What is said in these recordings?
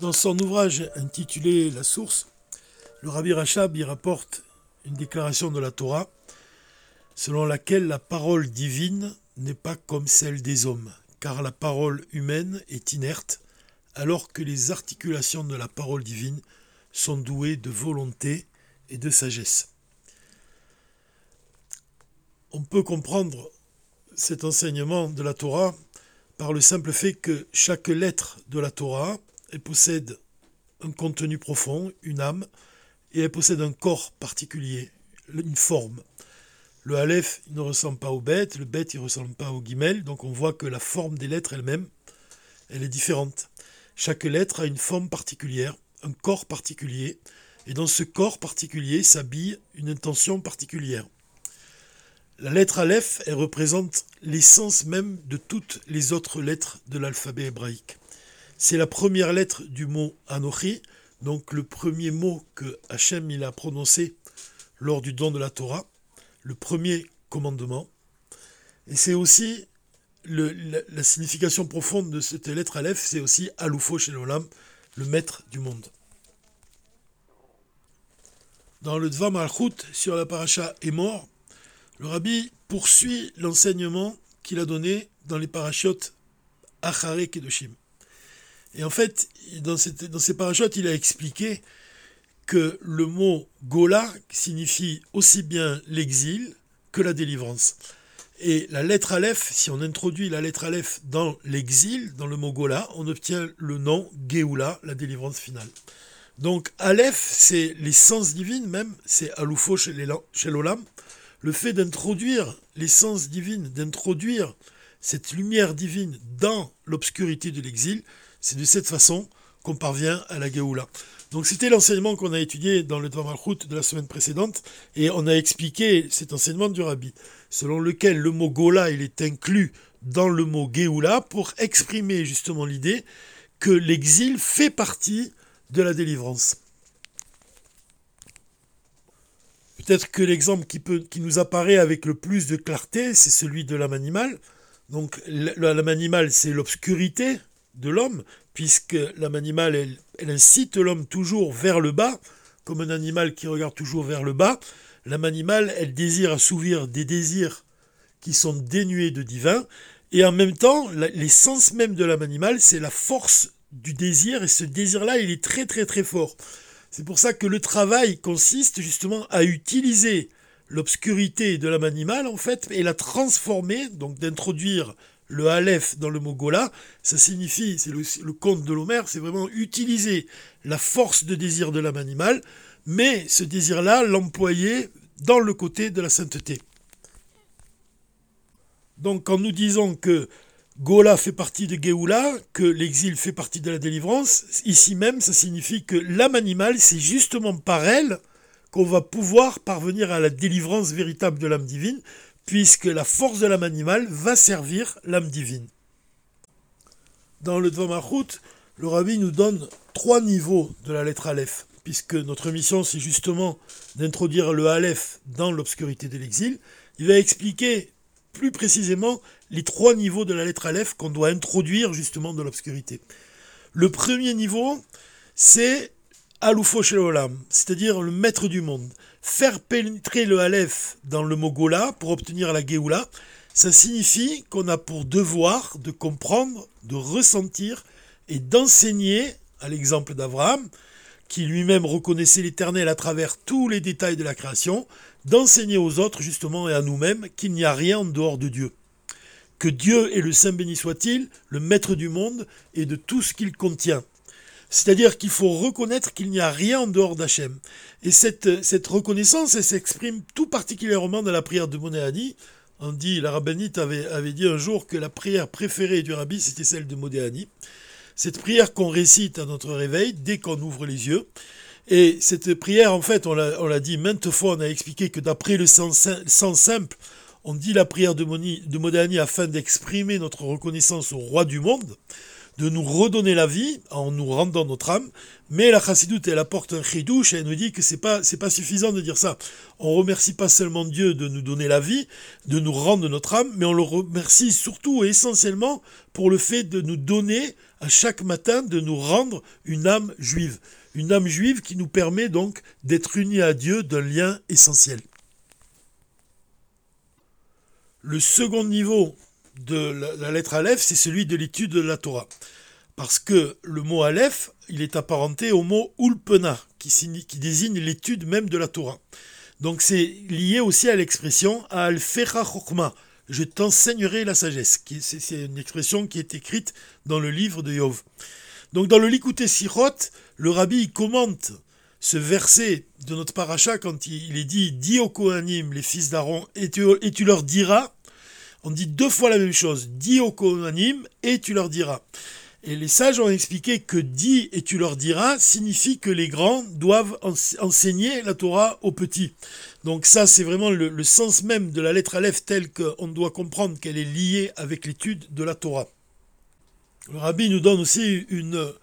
Dans son ouvrage intitulé La source, le Rabbi Rachab y rapporte une déclaration de la Torah selon laquelle la parole divine n'est pas comme celle des hommes, car la parole humaine est inerte, alors que les articulations de la parole divine sont douées de volonté et de sagesse. On peut comprendre cet enseignement de la Torah par le simple fait que chaque lettre de la Torah possède un contenu profond, une âme, et elle possède un corps particulier, une forme. Le Aleph ne ressemble pas au bête, le bête ne ressemble pas au guimel, donc on voit que la forme des lettres elle-même, elle est différente. Chaque lettre a une forme particulière, un corps particulier, et dans ce corps particulier s'habille une intention particulière. La lettre Aleph, elle représente l'essence même de toutes les autres lettres de l'alphabet hébraïque. C'est la première lettre du mot Anochi, donc le premier mot que Hachem il a prononcé lors du don de la Torah, le premier commandement. Et c'est aussi la, signification profonde de cette lettre Aleph, c'est aussi Aloufo le maître du monde. Dans le Dvar Malchut, sur la paracha est mort, le rabbi poursuit l'enseignement qu'il a donné dans les parachutes Achare Kedoshim. Et en fait, dans, ces parachutes, il a expliqué que le mot Gola signifie aussi bien l'exil que la délivrance. Et la lettre Aleph, si on introduit la lettre Aleph dans l'exil, dans le mot Gola, on obtient le nom Geoula, la délivrance finale. Donc Aleph, c'est l'essence divine même, c'est Aloufo chez l'Olam, le fait d'introduire l'essence divine, d'introduire cette lumière divine dans l'obscurité de l'exil, c'est de cette façon qu'on parvient à la Géoula. Donc c'était l'enseignement qu'on a étudié dans le Dvamalchut de la semaine précédente, et on a expliqué cet enseignement du Rabbi, selon lequel le mot Gola est inclus dans le mot Géoula pour exprimer justement l'idée que l'exil fait partie de la délivrance. Peut-être que l'exemple qui, qui nous apparaît avec le plus de clarté, c'est celui de l'âme animale. Donc l'âme animale, c'est l'obscurité de l'homme, puisque l'âme animale, elle, incite l'homme toujours vers le bas, comme un animal qui regarde toujours vers le bas. L'âme animale, elle désire assouvir des désirs qui sont dénués de divin, et en même temps, l'essence même de l'âme animale, c'est la force du désir, et ce désir-là, il est très très très fort. C'est pour ça que le travail consiste justement à utiliser l'obscurité de l'âme animale, en fait, et la transformer, donc d'introduire le Aleph dans le mot Gola, ça signifie, c'est le, conte de l'Homère, c'est vraiment utiliser la force de désir de l'âme animale, mais ce désir-là, l'employer dans le côté de la sainteté. Donc quand nous disons que Gola fait partie de Géoula, que l'exil fait partie de la délivrance. Ici même, ça signifie que l'âme animale, c'est justement par elle qu'on va pouvoir parvenir à la délivrance véritable de l'âme divine, puisque la force de l'âme animale va servir l'âme divine. Dans le Dvamarut, le rabbi nous donne trois niveaux de la lettre Aleph, puisque notre mission, c'est justement d'introduire le Aleph dans l'obscurité de l'exil. Il va expliquer plus précisément les trois niveaux de la lettre Aleph qu'on doit introduire justement dans l'obscurité. Le premier niveau, c'est Aloufo Olam, c'est-à-dire le maître du monde. Faire pénétrer le Aleph dans le mot Gola pour obtenir la Géoula, ça signifie qu'on a pour devoir de comprendre, de ressentir et d'enseigner, à l'exemple d'Abraham, qui lui-même reconnaissait l'Éternel à travers tous les détails de la création, d'enseigner aux autres justement et à nous-mêmes qu'il n'y a rien en dehors de Dieu. Que Dieu est le Saint béni soit-il, le maître du monde et de tout ce qu'il contient. C'est-à-dire qu'il faut reconnaître qu'il n'y a rien en dehors d'Hachem. Et cette, reconnaissance, elle s'exprime tout particulièrement dans la prière de Modéani. On dit, la rabbinite avait, dit un jour que la prière préférée du rabbi, c'était celle de Modéani. Cette prière qu'on récite à notre réveil dès qu'on ouvre les yeux. Et cette prière, en fait, on l'a dit maintes fois, on a expliqué que d'après le sens, simple, on dit la prière de, de Modani afin d'exprimer notre reconnaissance au roi du monde. De nous redonner la vie en nous rendant notre âme. Mais la chassidoute, elle apporte un chidouche elle nous dit que c'est pas, pas suffisant de dire ça. On remercie pas seulement Dieu de nous donner la vie, de nous rendre notre âme, mais on le remercie surtout et essentiellement pour le fait de nous donner à chaque matin, de nous rendre une âme juive. Une âme juive qui nous permet donc d'être unis à Dieu d'un lien essentiel. Le second niveau de la, lettre Aleph, c'est celui de l'étude de la Torah. Parce que le mot Aleph, il est apparenté au mot Ulpena, qui, qui désigne l'étude même de la Torah. Donc c'est lié aussi à l'expression Chokma, je t'enseignerai la sagesse. C'est une expression qui est écrite dans le livre de Yov. Donc dans le Likuté Sirot, le rabbi commente ce verset de notre paracha quand il est dit Dis aux Kohanim, les fils d'Aaron, et tu leur diras on dit deux fois la même chose. Dis au Kohanim et tu leur diras. Et les sages ont expliqué que dis et tu leur diras signifie que les grands doivent enseigner la Torah aux petits. Donc ça, c'est vraiment le, sens même de la lettre Aleph telle qu'on doit comprendre qu'elle est liée avec l'étude de la Torah. Le rabbi nous donne aussi une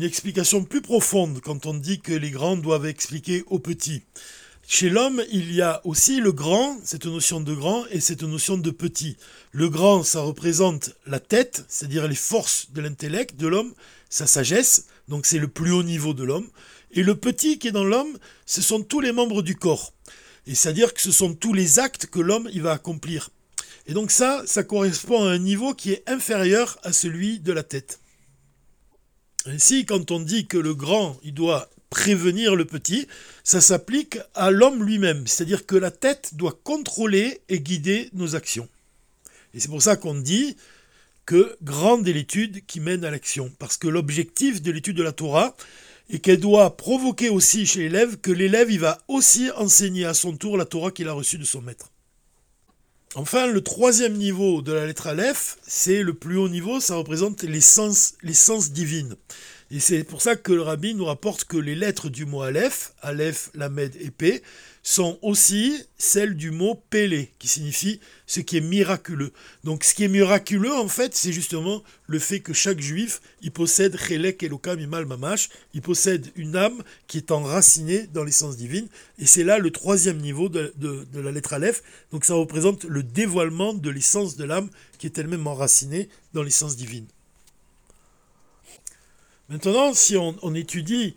explication plus profonde quand on dit que les grands doivent expliquer aux petits. Chez l'homme, il y a aussi le grand, cette notion de grand, et cette notion de petit. Le grand, ça représente la tête, c'est-à-dire les forces de l'intellect de l'homme, sa sagesse, donc c'est le plus haut niveau de l'homme. Et le petit qui est dans l'homme, ce sont tous les membres du corps. Et c'est-à-dire que ce sont tous les actes que l'homme va accomplir. Et donc ça, ça correspond à un niveau qui est inférieur à celui de la tête. Ainsi, quand on dit que le grand, il doit prévenir le petit, ça s'applique à l'homme lui-même. C'est-à-dire que la tête doit contrôler et guider nos actions. Et c'est pour ça qu'on dit que grande est l'étude qui mène à l'action. Parce que l'objectif de l'étude de la Torah est qu'elle doit provoquer aussi chez l'élève que l'élève il va aussi enseigner à son tour la Torah qu'il a reçue de son maître. Enfin, le troisième niveau de la lettre Aleph, c'est le plus haut niveau, ça représente l'essence divine. Et c'est pour ça que le rabbi nous rapporte que les lettres du mot Aleph, Aleph, Lamed et P, sont aussi celles du mot Pélé, qui signifie ce qui est miraculeux. Donc ce qui est miraculeux, en fait, c'est justement le fait que chaque juif, il possède Chelek Elokam Imal Mamash, il possède une âme qui est enracinée dans l'essence divine. Et c'est là le troisième niveau de, de la lettre Aleph. Donc ça représente le dévoilement de l'essence de l'âme qui est elle-même enracinée dans l'essence divine. Maintenant, si on, étudie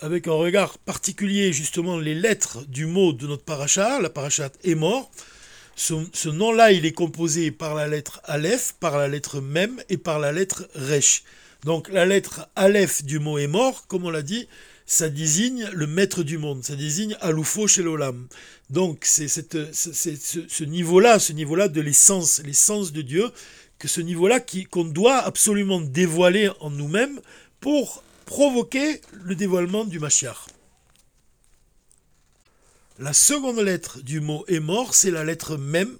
avec un regard particulier justement les lettres du mot de notre paracha, la paracha est mort, ce, nom-là, il est composé par la lettre Aleph, par la lettre Mem et par la lettre Resh. Donc la lettre Aleph du mot est mort, comme on l'a dit, ça désigne le maître du monde, ça désigne Aloufo chez. Donc c'est ce, niveau-là, ce niveau-là de l'essence, l'essence de Dieu, que ce niveau-là qu'on doit absolument dévoiler en nous-mêmes pour provoquer le dévoilement du Mashiach. La seconde lettre du mot est mort, c'est la lettre même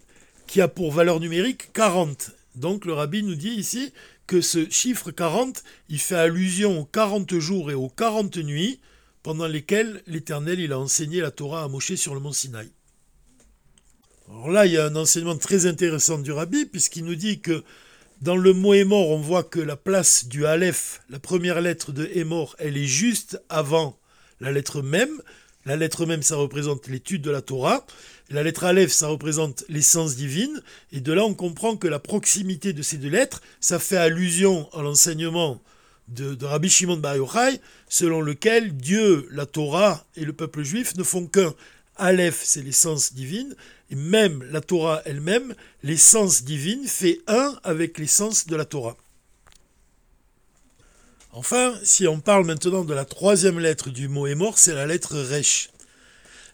qui a pour valeur numérique 40. Donc le rabbi nous dit ici que ce chiffre 40, il fait allusion aux 40 jours et aux 40 nuits pendant lesquelles l'Éternel il a enseigné la Torah à Moshe sur le mont Sinaï. Alors là, il y a un enseignement très intéressant du rabbi puisqu'il nous dit que dans le mot Émor, on voit que la place du Aleph, la première lettre de Émor, elle est juste avant la lettre même. La lettre même, ça représente l'étude de la Torah. La lettre Aleph, ça représente l'essence divine. Et de là, on comprend que la proximité de ces deux lettres, ça fait allusion à l'enseignement de, Rabbi Shimon Bar Yochai, selon lequel Dieu, la Torah et le peuple juif ne font qu'un. Aleph, c'est l'essence divine, et même la Torah elle-même, l'essence divine fait un avec l'essence de la Torah. Enfin, si on parle maintenant de la troisième lettre du mot mort, c'est la lettre Resh.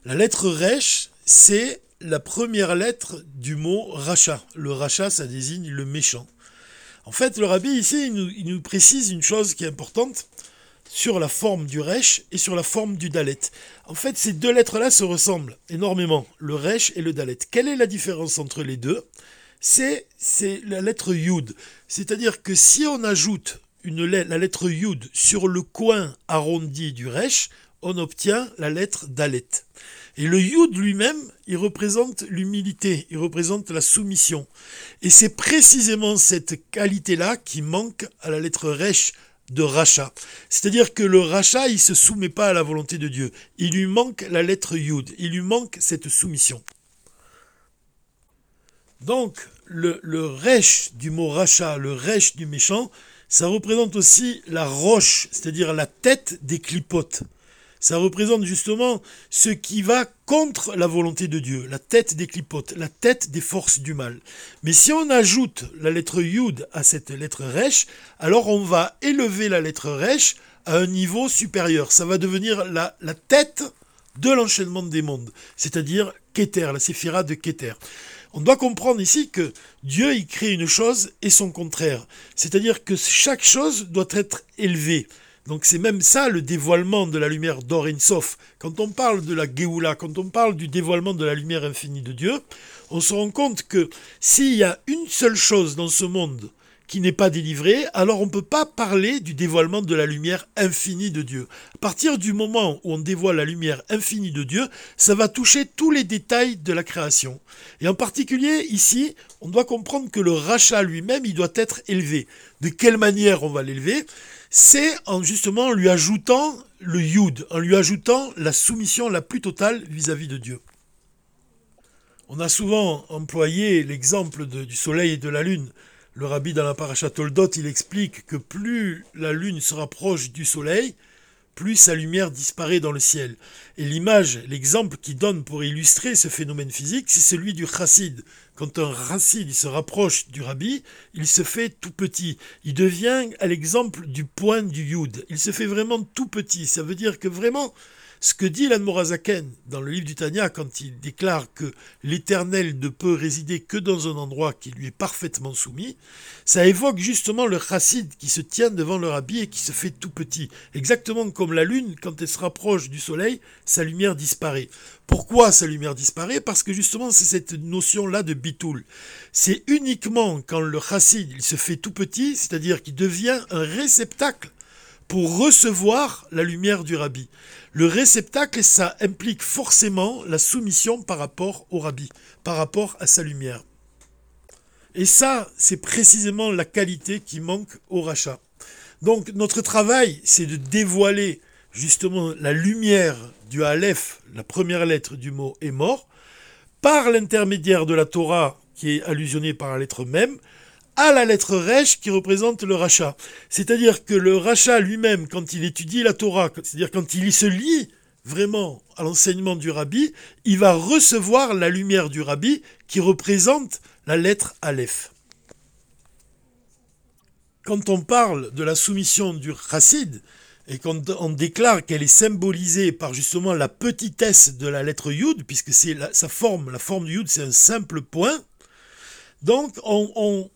La lettre Resh, c'est la première lettre du mot Racha. Le Racha, ça désigne le méchant. En fait, le rabbi ici, il nous précise une chose qui est importante, sur la forme du Resh et sur la forme du Dalet. En fait, ces deux lettres-là se ressemblent énormément, le Resh et le Dalet. Quelle est la différence entre les deux? C'est la lettre Yud. C'est-à-dire que si on ajoute la lettre Yud sur le coin arrondi du Resh, on obtient la lettre Dalet. Et le Yud lui-même, il représente l'humilité, il représente la soumission. Et c'est précisément cette qualité-là qui manque à la lettre Resh de rachat. C'est-à-dire que le rachat, il se soumet pas à la volonté de Dieu. Il lui manque la lettre Yud. Il lui manque cette soumission. Donc, le, le du mot rachat, le resh du méchant, ça représente aussi la roche, c'est-à-dire la tête des clipotes. Ça représente justement ce qui va contre la volonté de Dieu, la tête des clipotes, la tête des forces du mal. Mais si on ajoute la lettre Yud à cette lettre Resh, alors on va élever la lettre Resh à un niveau supérieur. Ça va devenir la, tête de l'enchaînement des mondes, c'est-à-dire Keter, la séphira de Keter. On doit comprendre ici que Dieu y crée une chose et son contraire. C'est-à-dire que chaque chose doit être élevée. Donc c'est même ça le dévoilement de la lumière d'Orinsof. Quand on parle de la Géoula, quand on parle du dévoilement de la lumière infinie de Dieu, on se rend compte que s'il y a une seule chose dans ce monde qui n'est pas délivrée, alors on ne peut pas parler du dévoilement de la lumière infinie de Dieu. À partir du moment où on dévoile la lumière infinie de Dieu, ça va toucher tous les détails de la création. Et en particulier, ici, on doit comprendre que le rachat lui-même, il doit être élevé. De quelle manière on va l'élever? C'est en justement lui ajoutant le yud, en lui ajoutant la soumission la plus totale vis-à-vis de Dieu. On a souvent employé l'exemple du soleil et de la lune. Le rabbi dans la paracha Toldot, il explique que plus la lune se rapproche du soleil, plus sa lumière disparaît dans le ciel. Et l'image, l'exemple qui donne pour illustrer ce phénomène physique, c'est celui du chassid. Quand un chassid se rapproche du rabbi, il se fait tout petit. Il devient à l'exemple du point du yud. Il se fait vraiment tout petit. Ça veut dire que vraiment, ce que dit l'Anmorazaken dans le livre du Tanya quand il déclare que l'Éternel ne peut résider que dans un endroit qui lui est parfaitement soumis, ça évoque justement le chassid qui se tient devant le rabbi et qui se fait tout petit. Exactement comme la lune, quand elle se rapproche du soleil, sa lumière disparaît. Pourquoi sa lumière disparaît? Parce que justement c'est cette notion-là de bitoul. C'est uniquement quand le chassid il se fait tout petit, c'est-à-dire qu'il devient un réceptacle pour recevoir la lumière du rabbi. Le réceptacle, ça implique forcément la soumission par rapport au rabbi, par rapport à sa lumière. Et ça, c'est précisément la qualité qui manque au rachat. Donc notre travail, c'est de dévoiler justement la lumière du Aleph, la première lettre du mot est mort, par l'intermédiaire de la Torah qui est allusionnée par la lettre même, à la lettre Resh qui représente le rachat. C'est-à-dire que le rachat lui-même, quand il étudie la Torah, c'est-à-dire quand il se lie vraiment à l'enseignement du rabbi, il va recevoir la lumière du rabbi qui représente la lettre Aleph. Quand on parle de la soumission du chassid, et quand on déclare qu'elle est symbolisée par justement la petitesse de la lettre Yud, puisque c'est sa forme, la forme du Yud, c'est un simple point, donc on, on,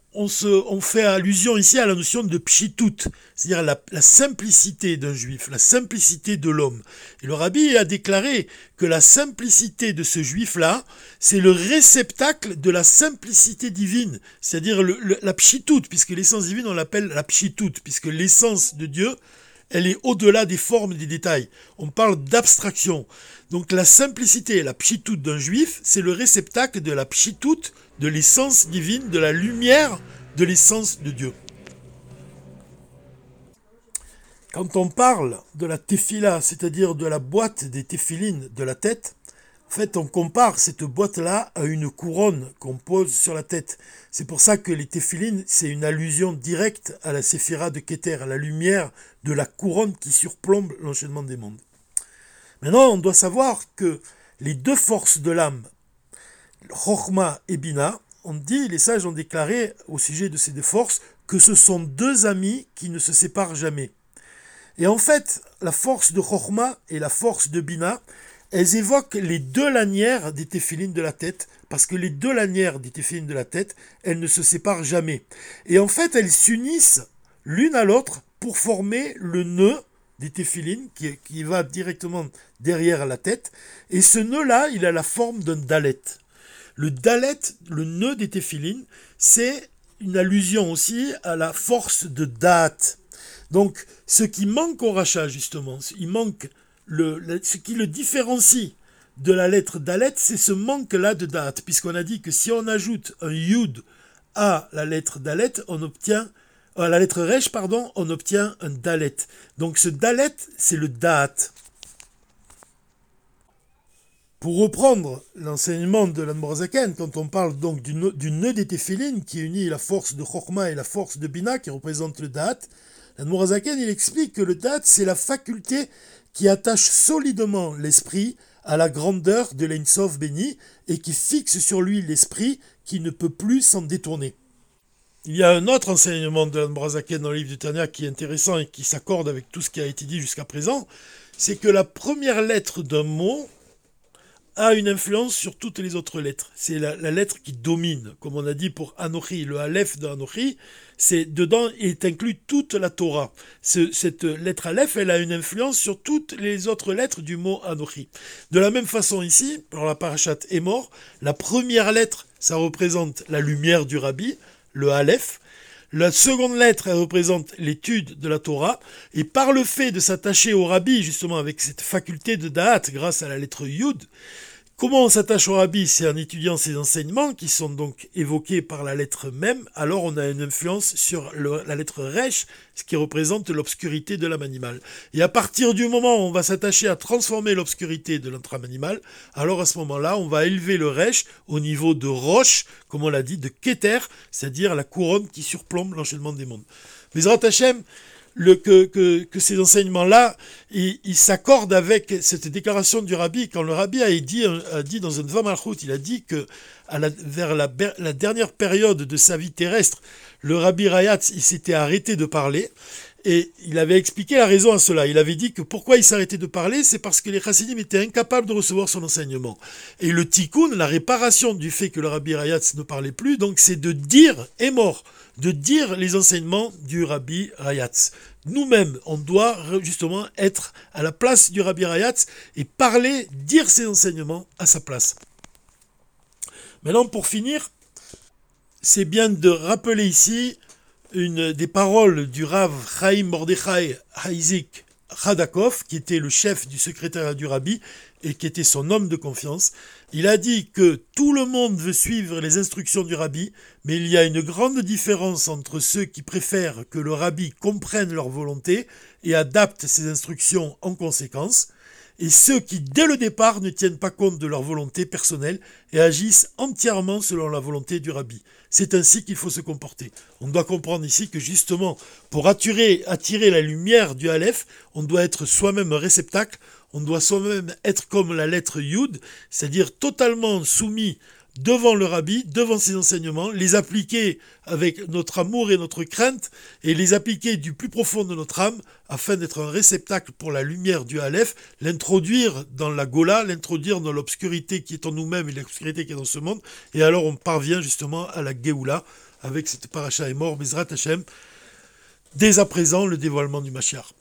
fait allusion ici à la notion de pshitut, c'est-à-dire la, simplicité d'un juif, la simplicité de l'homme. Et le rabbi a déclaré que la simplicité de ce juif-là, c'est le réceptacle de la simplicité divine, c'est-à-dire la pshitut, puisque l'essence divine, on l'appelle la pshitut, puisque l'essence de Dieu, elle est au-delà des formes et des détails. On parle d'abstraction. Donc la simplicité la pshitut d'un juif, c'est le réceptacle de la pshitut, de l'essence divine, de la lumière de l'essence de Dieu. Quand on parle de la tefila, c'est-à-dire de la boîte des téphilines de la tête, en fait, on compare cette boîte-là à une couronne qu'on pose sur la tête. C'est pour ça que les téphilines, c'est une allusion directe à la séphira de Keter, à la lumière de la couronne qui surplombe l'enchaînement des mondes. Maintenant, on doit savoir que les deux forces de l'âme, Chochma et Bina, on dit, les sages ont déclaré au sujet de ces deux forces que ce sont deux amis qui ne se séparent jamais. Et en fait, la force de Chochma et la force de Bina, elles évoquent les deux lanières des téphilines de la tête, parce que les deux lanières des téphilines de la tête, elles ne se séparent jamais. Et en fait, elles s'unissent l'une à l'autre pour former le nœud des téphilines qui, qui, va directement derrière la tête. Et ce nœud-là, il a la forme d'un dalet. Le dalet, le nœud des téphilines, c'est une allusion aussi à la force de date. Donc, ce qui manque au rachat, justement, ce qui le différencie de la lettre Dalet, c'est ce manque-là de date, puisqu'on a dit que si on ajoute un Yud à la lettre Dalet, on obtient à la lettre Resh, pardon, on obtient un Dalet. Donc ce Dalet, c'est le date. Pour reprendre l'enseignement de l'Anmorazaken, quand on parle donc du, nœud des téphilines qui unit la force de Chokma et la force de Bina qui représente le date, l'Anmorazaken il explique que le date c'est la faculté qui attache solidement l'esprit à la grandeur de l'Einsov béni et qui fixe sur lui l'esprit qui ne peut plus s'en détourner. Il y a un autre enseignement de l'Anmorazaken dans le livre du Tanya qui est intéressant et qui s'accorde avec tout ce qui a été dit jusqu'à présent, c'est que la première lettre d'un mot a une influence sur toutes les autres lettres. C'est la, lettre qui domine, comme on a dit pour Anochi, le Aleph de Anochi, c'est dedans est inclus toute la Torah. cette lettre Aleph, elle a une influence sur toutes les autres lettres du mot Anochi. De la même façon ici, pour la parachat est mort, la première lettre, ça représente la lumière du Rabbi, le Aleph. La seconde lettre, représente l'étude de la Torah. Et par le fait de s'attacher au Rabbi, justement, avec cette faculté de Da'at, grâce à la lettre Yud, Comment on s'attache au rabbi C'est en étudiant ses enseignements qui sont donc évoqués par la lettre même. Alors on a une influence sur la lettre resh, ce qui représente l'obscurité de l'âme animale. Et à partir du moment où on va s'attacher à transformer l'obscurité de notre âme animale, alors à ce moment-là, on va élever le resh au niveau de roche, comme on l'a dit, de keter, c'est-à-dire la couronne qui surplombe l'enchaînement des mondes. Mais Hashem, que, ces enseignements-là, ils, s'accordent avec cette déclaration du rabbi. Quand le rabbi a dit, a dit dans un Vamalchut, il a dit que la, vers la, dernière période de sa vie terrestre, le rabbi Rayatz, s'était arrêté de parler. Et il avait expliqué la raison à cela. Il avait dit que pourquoi il s'arrêtait de parler, c'est parce que les chassidim étaient incapables de recevoir son enseignement. Et le tikkun, la réparation du fait que le rabbi Rayatz ne parlait plus, donc c'est de dire est mort de dire les enseignements du Rabbi Rayatz. Nous-mêmes, on doit justement être à la place du Rabbi Rayatz et parler, dire ses enseignements à sa place. Maintenant, pour finir, c'est bien de rappeler ici une des paroles du Rav Chaim Mordechai Haizik Radakov, qui était le chef du secrétariat du Rabbi et qui était son homme de confiance, il a dit que tout le monde veut suivre les instructions du rabbi, mais il y a une grande différence entre ceux qui préfèrent que le rabbi comprenne leur volonté et adapte ses instructions en conséquence, et ceux qui, dès le départ, ne tiennent pas compte de leur volonté personnelle et agissent entièrement selon la volonté du rabbi. C'est ainsi qu'il faut se comporter. On doit comprendre ici que justement, pour attirer, attirer la lumière du Aleph, on doit être soi-même réceptacle, on doit soi-même être comme la lettre Yud, c'est-à-dire totalement soumis devant le rabbi, devant ses enseignements, les appliquer avec notre amour et notre crainte, et les appliquer du plus profond de notre âme, afin d'être un réceptacle pour la lumière du Aleph, l'introduire dans la Gola, l'introduire dans l'obscurité qui est en nous-mêmes et l'obscurité qui est dans ce monde, et alors on parvient justement à la Géoula, avec cette paracha et mort, Bezrat Hashem, dès à présent le dévoilement du Mashiach.